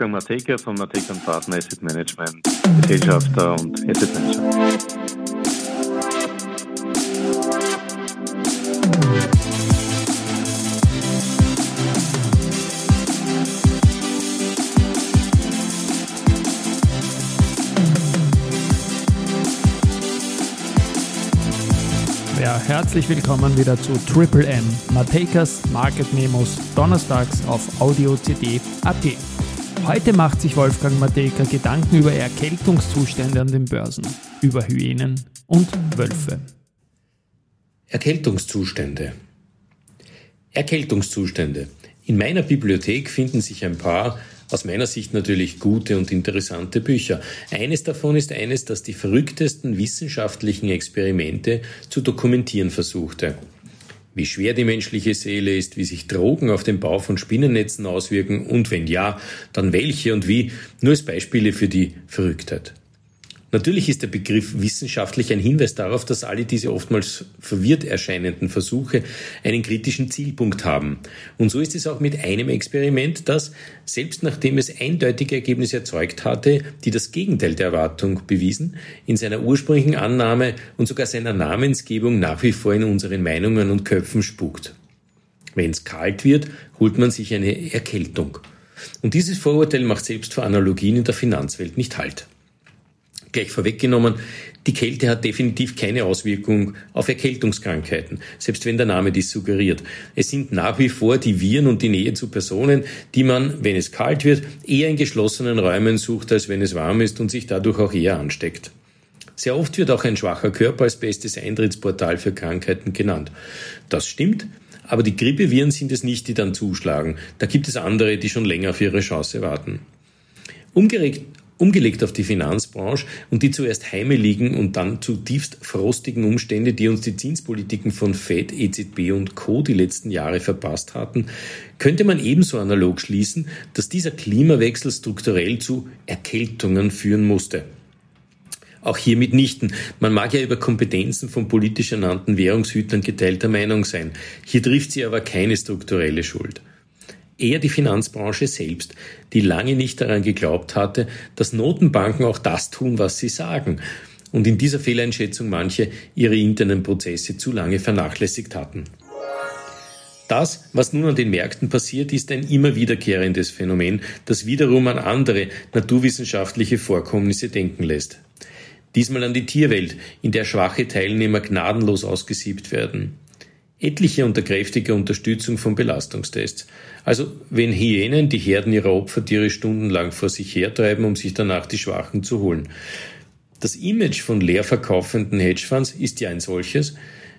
Wolfgang Mateka von Mateka Partner Asset Management, Gesellschafter und Asset Manager. Ja, herzlich willkommen wieder zu Triple M, Matekas Market Memos, donnerstags auf Audio CD AT. Heute macht sich Wolfgang Mateka Gedanken über Erkältungszustände an den Börsen, über Hyänen und Wölfe. Erkältungszustände. Erkältungszustände. In meiner Bibliothek finden sich ein paar aus meiner Sicht natürlich gute und interessante Bücher. Eines davon ist eines, das die verrücktesten wissenschaftlichen Experimente zu dokumentieren versuchte. Wie schwer die menschliche Seele ist, wie sich Drogen auf den Bau von Spinnennetzen auswirken und wenn ja, dann welche und wie, nur als Beispiele für die Verrücktheit. Natürlich ist der Begriff wissenschaftlich ein Hinweis darauf, dass alle diese oftmals verwirrt erscheinenden Versuche einen kritischen Zielpunkt haben. Und so ist es auch mit einem Experiment, das, selbst nachdem es eindeutige Ergebnisse erzeugt hatte, die das Gegenteil der Erwartung bewiesen, in seiner ursprünglichen Annahme und sogar seiner Namensgebung nach wie vor in unseren Meinungen und Köpfen spukt. Wenn es kalt wird, holt man sich eine Erkältung. Und dieses Vorurteil macht selbst vor Analogien in der Finanzwelt nicht Halt gleich vorweggenommen, die Kälte hat definitiv keine Auswirkung auf Erkältungskrankheiten, selbst wenn der Name dies suggeriert. Es sind nach wie vor die Viren und die Nähe zu Personen, die man, wenn es kalt wird, eher in geschlossenen Räumen sucht, als wenn es warm ist und sich dadurch auch eher ansteckt. Sehr oft wird auch ein schwacher Körper als bestes Eintrittsportal für Krankheiten genannt. Das stimmt, aber die Grippeviren sind es nicht, die dann zuschlagen. Da gibt es andere, die schon länger auf ihre Chance warten. Umgeregt, umgelegt auf die Finanzbranche und die zuerst heime liegen und dann zutiefst frostigen Umstände, die uns die Zinspolitiken von Fed, EZB und Co. die letzten Jahre verpasst hatten, könnte man ebenso analog schließen, dass dieser Klimawechsel strukturell zu Erkältungen führen musste. Auch hier mitnichten. Man mag ja über Kompetenzen von politisch ernannten Währungshütern geteilter Meinung sein. Hier trifft sie aber keine strukturelle Schuld eher die Finanzbranche selbst, die lange nicht daran geglaubt hatte, dass Notenbanken auch das tun, was sie sagen und in dieser Fehleinschätzung manche ihre internen Prozesse zu lange vernachlässigt hatten. Das, was nun an den Märkten passiert, ist ein immer wiederkehrendes Phänomen, das wiederum an andere naturwissenschaftliche Vorkommnisse denken lässt. Diesmal an die Tierwelt, in der schwache Teilnehmer gnadenlos ausgesiebt werden. Etliche unter kräftiger Unterstützung von Belastungstests. Also wenn Hyänen die Herden ihrer Opfertiere stundenlang vor sich hertreiben, um sich danach die Schwachen zu holen. Das Image von leer verkaufenden Hedgefonds ist ja ein solches,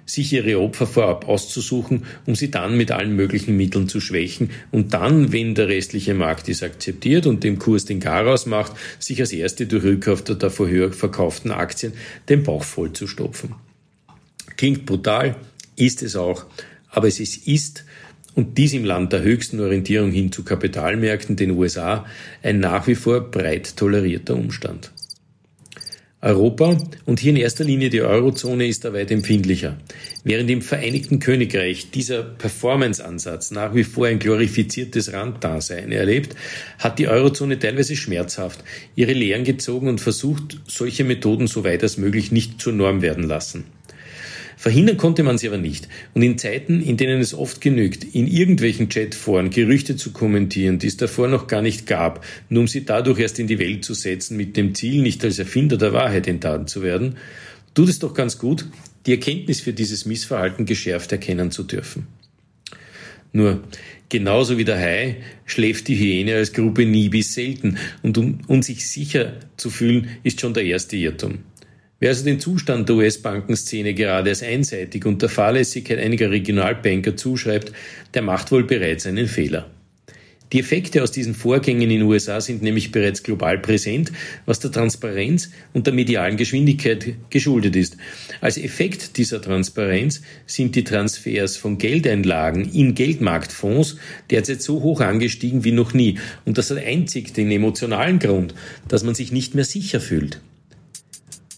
sich ihre Opfer vorab auszusuchen, um sie dann mit allen möglichen Mitteln zu schwächen und dann, wenn der restliche Markt dies akzeptiert und dem Kurs den Garaus macht, sich als erste durch Rückkauf der davor höher verkauften Aktien den Bauch voll zu stopfen. Klingt brutal, ist es auch. Aber es ist, ist und dies im Land der höchsten Orientierung hin zu Kapitalmärkten, den USA, ein nach wie vor breit tolerierter Umstand. Europa und hier in erster Linie die Eurozone ist da weit empfindlicher. Während im Vereinigten Königreich dieser Performance-Ansatz nach wie vor ein glorifiziertes Randdasein erlebt, hat die Eurozone teilweise schmerzhaft ihre Lehren gezogen und versucht, solche Methoden so weit als möglich nicht zur Norm werden lassen. Verhindern konnte man sie aber nicht. Und in Zeiten, in denen es oft genügt, in irgendwelchen Chatforen Gerüchte zu kommentieren, die es davor noch gar nicht gab, nur um sie dadurch erst in die Welt zu setzen, mit dem Ziel, nicht als Erfinder der Wahrheit enttarnt zu werden, tut es doch ganz gut, die Erkenntnis für dieses Missverhalten geschärft erkennen zu dürfen. Nur, genauso wie der Hai schläft die Hyäne als Gruppe nie bis selten und um, um sich sicher zu fühlen, ist schon der erste Irrtum. Wer also den Zustand der US-Bankenszene gerade als einseitig und der Fahrlässigkeit einiger Regionalbanker zuschreibt, der macht wohl bereits einen Fehler. Die Effekte aus diesen Vorgängen in den USA sind nämlich bereits global präsent, was der Transparenz und der medialen Geschwindigkeit geschuldet ist. Als Effekt dieser Transparenz sind die Transfers von Geldeinlagen in Geldmarktfonds derzeit so hoch angestiegen wie noch nie. Und das hat einzig den emotionalen Grund, dass man sich nicht mehr sicher fühlt.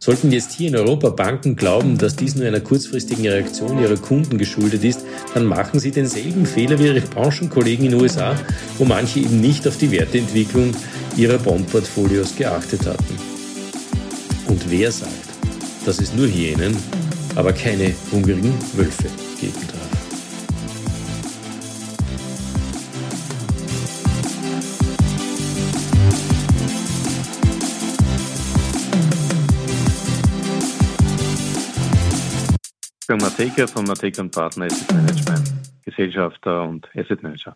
Sollten jetzt hier in Europa Banken glauben, dass dies nur einer kurzfristigen Reaktion ihrer Kunden geschuldet ist, dann machen sie denselben Fehler wie ihre Branchenkollegen in den USA, wo manche eben nicht auf die Werteentwicklung ihrer Bondportfolios geachtet hatten. Und wer sagt, dass es nur Hyänen, aber keine hungrigen Wölfe geben darf? Mateka von Mateka und Partner Asset Management, Gesellschafter und Asset Manager.